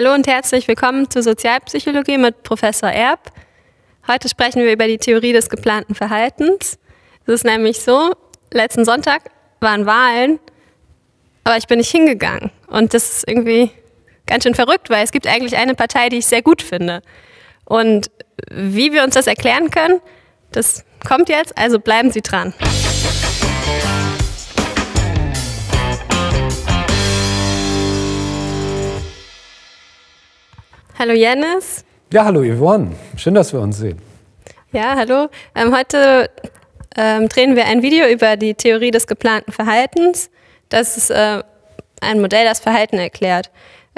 Hallo und herzlich willkommen zur Sozialpsychologie mit Professor Erb. Heute sprechen wir über die Theorie des geplanten Verhaltens. Es ist nämlich so, letzten Sonntag waren Wahlen, aber ich bin nicht hingegangen. Und das ist irgendwie ganz schön verrückt, weil es gibt eigentlich eine Partei, die ich sehr gut finde. Und wie wir uns das erklären können, das kommt jetzt, also bleiben Sie dran. Hallo Janis. Ja, hallo Yvonne. Schön, dass wir uns sehen. Ja, hallo. Ähm, heute ähm, drehen wir ein Video über die Theorie des geplanten Verhaltens. Das ist äh, ein Modell, das Verhalten erklärt.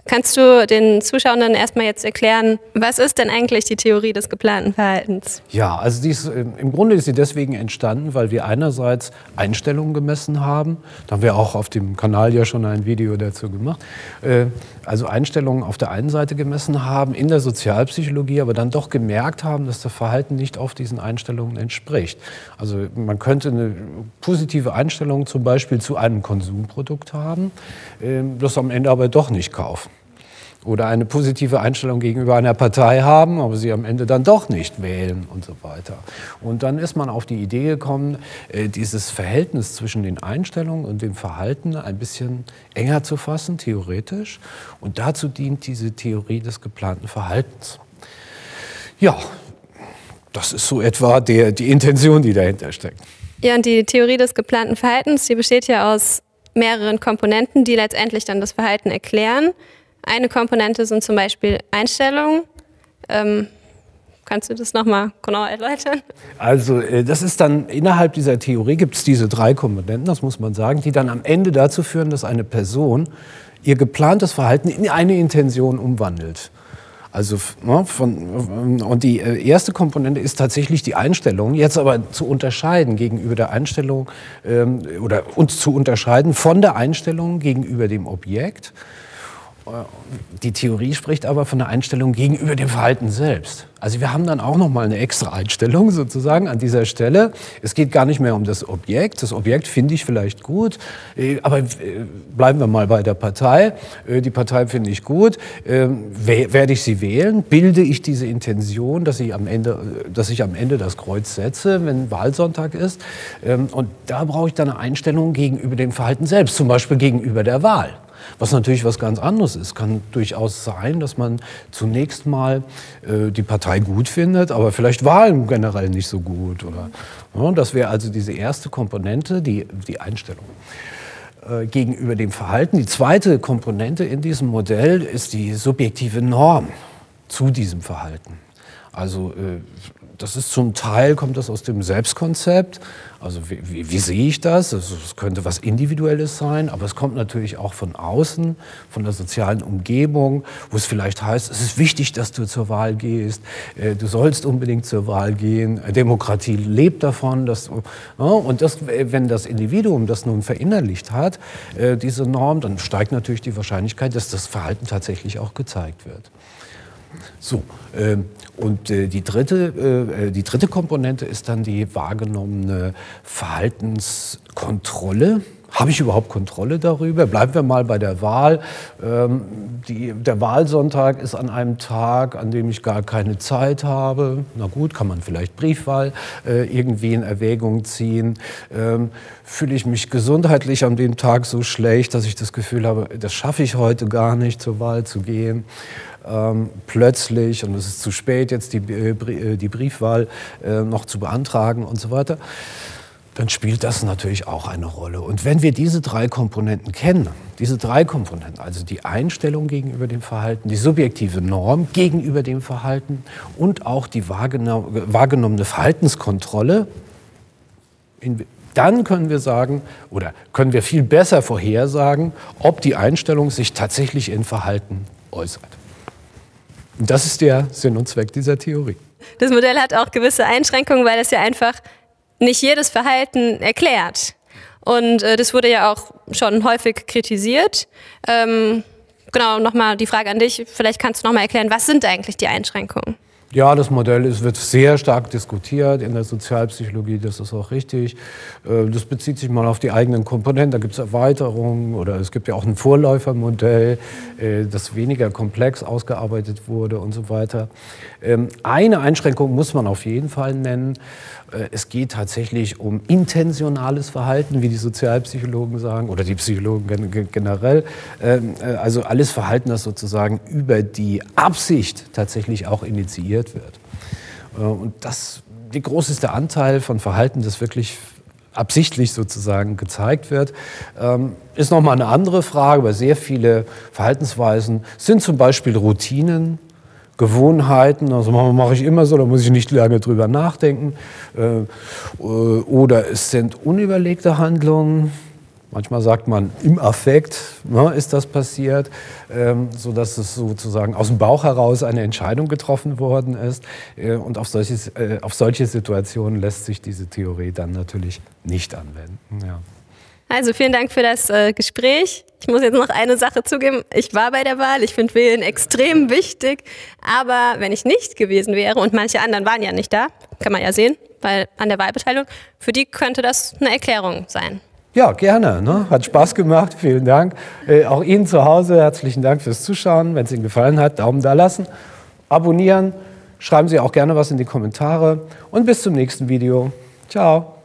Kannst du den Zuschauern erstmal jetzt erklären, was ist denn eigentlich die Theorie des geplanten Verhaltens? Ja, also ist, ähm, im Grunde ist sie deswegen entstanden, weil wir einerseits Einstellungen gemessen haben. Da haben wir auch auf dem Kanal ja schon ein Video dazu gemacht. Äh, also Einstellungen auf der einen Seite gemessen haben in der Sozialpsychologie, aber dann doch gemerkt haben, dass das Verhalten nicht auf diesen Einstellungen entspricht. Also man könnte eine positive Einstellung zum Beispiel zu einem Konsumprodukt haben, ähm, das am Ende aber doch nicht kaufen oder eine positive Einstellung gegenüber einer Partei haben, aber sie am Ende dann doch nicht wählen und so weiter. Und dann ist man auf die Idee gekommen, äh, dieses Verhältnis zwischen den Einstellungen und dem Verhalten ein bisschen enger zu fassen, theoretisch. Und dazu dient diese Theorie des geplanten Verhaltens. Ja, das ist so etwa der, die Intention, die dahinter steckt. Ja, und die Theorie des geplanten Verhaltens, die besteht ja aus mehreren Komponenten, die letztendlich dann das Verhalten erklären. Eine Komponente sind zum Beispiel Einstellungen. Ähm, kannst du das nochmal genau erläutern? Also äh, das ist dann innerhalb dieser Theorie gibt es diese drei Komponenten, das muss man sagen, die dann am Ende dazu führen, dass eine Person ihr geplantes Verhalten in eine Intention umwandelt. Also ne, von, und die äh, erste Komponente ist tatsächlich die Einstellung. Jetzt aber zu unterscheiden gegenüber der Einstellung ähm, oder uns zu unterscheiden von der Einstellung gegenüber dem Objekt. Die Theorie spricht aber von der Einstellung gegenüber dem Verhalten selbst. Also wir haben dann auch noch mal eine extra Einstellung sozusagen an dieser Stelle. Es geht gar nicht mehr um das Objekt. Das Objekt finde ich vielleicht gut, äh, aber äh, bleiben wir mal bei der Partei. Äh, die Partei finde ich gut. Ähm, werde ich sie wählen? Bilde ich diese Intention, dass ich am Ende, dass ich am Ende das Kreuz setze, wenn Wahlsonntag ist? Ähm, und da brauche ich dann eine Einstellung gegenüber dem Verhalten selbst, zum Beispiel gegenüber der Wahl. Was natürlich was ganz anderes ist. Kann durchaus sein, dass man zunächst mal äh, die Partei gut findet, aber vielleicht Wahlen generell nicht so gut. Oder, ja, das wäre also diese erste Komponente, die, die Einstellung äh, gegenüber dem Verhalten. Die zweite Komponente in diesem Modell ist die subjektive Norm zu diesem Verhalten. Also äh, das ist zum Teil, kommt das aus dem Selbstkonzept. Also wie, wie, wie sehe ich das? Es könnte was Individuelles sein, aber es kommt natürlich auch von außen, von der sozialen Umgebung, wo es vielleicht heißt, es ist wichtig, dass du zur Wahl gehst, äh, du sollst unbedingt zur Wahl gehen, Demokratie lebt davon. Dass, ja, und das, wenn das Individuum das nun verinnerlicht hat, äh, diese Norm, dann steigt natürlich die Wahrscheinlichkeit, dass das Verhalten tatsächlich auch gezeigt wird. So, äh, und äh, die, dritte, äh, äh, die dritte Komponente ist dann die wahrgenommene Verhaltenskontrolle. Habe ich überhaupt Kontrolle darüber? Bleiben wir mal bei der Wahl. Ähm, die, der Wahlsonntag ist an einem Tag, an dem ich gar keine Zeit habe. Na gut, kann man vielleicht Briefwahl äh, irgendwie in Erwägung ziehen. Ähm, fühle ich mich gesundheitlich an dem Tag so schlecht, dass ich das Gefühl habe, das schaffe ich heute gar nicht, zur Wahl zu gehen ähm, plötzlich, und es ist zu spät, jetzt die, äh, äh, die Briefwahl äh, noch zu beantragen und so weiter, dann spielt das natürlich auch eine Rolle. Und wenn wir diese drei Komponenten kennen, diese drei Komponenten, also die Einstellung gegenüber dem Verhalten, die subjektive Norm gegenüber dem Verhalten und auch die wahrgenommene Verhaltenskontrolle, dann können wir sagen oder können wir viel besser vorhersagen, ob die Einstellung sich tatsächlich in Verhalten äußert. Und das ist der Sinn und Zweck dieser Theorie. Das Modell hat auch gewisse Einschränkungen, weil es ja einfach nicht jedes Verhalten erklärt. Und äh, das wurde ja auch schon häufig kritisiert. Ähm, genau, nochmal die Frage an dich. Vielleicht kannst du nochmal erklären, was sind eigentlich die Einschränkungen? Ja, das Modell ist, wird sehr stark diskutiert in der Sozialpsychologie, das ist auch richtig. Äh, das bezieht sich mal auf die eigenen Komponenten, da gibt es Erweiterungen oder es gibt ja auch ein Vorläufermodell, äh, das weniger komplex ausgearbeitet wurde und so weiter. Ähm, eine Einschränkung muss man auf jeden Fall nennen. Äh, es geht tatsächlich um intentionales Verhalten, wie die Sozialpsychologen sagen, oder die Psychologen generell. Ähm, also alles Verhalten, das sozusagen über die Absicht tatsächlich auch initiiert kontrolliert wird. Äh, und das, wie groß ist der Anteil von Verhalten, das wirklich absichtlich sozusagen gezeigt wird, ähm, ist nochmal eine andere Frage, weil sehr viele Verhaltensweisen sind zum Beispiel Routinen, Gewohnheiten, also mache ich immer so, da muss ich nicht lange drüber nachdenken. Äh, äh, oder es sind unüberlegte Handlungen, Manchmal sagt man, im Affekt ne, ist das passiert, ähm, sodass es sozusagen aus dem Bauch heraus eine Entscheidung getroffen worden ist. Äh, und auf, solches, äh, auf solche Situationen lässt sich diese Theorie dann natürlich nicht anwenden. Ja. Also vielen Dank für das äh, Gespräch. Ich muss jetzt noch eine Sache zugeben. Ich war bei der Wahl. Ich finde Wählen extrem wichtig. Aber wenn ich nicht gewesen wäre und manche anderen waren ja nicht da, kann man ja sehen, weil an der Wahlbeteiligung, für die könnte das eine Erklärung sein. Ja, gerne. Ne? Hat Spaß gemacht. Vielen Dank. Äh, auch Ihnen zu Hause herzlichen Dank fürs Zuschauen. Wenn es Ihnen gefallen hat, Daumen da lassen, abonnieren. Schreiben Sie auch gerne was in die Kommentare. Und bis zum nächsten Video. Ciao.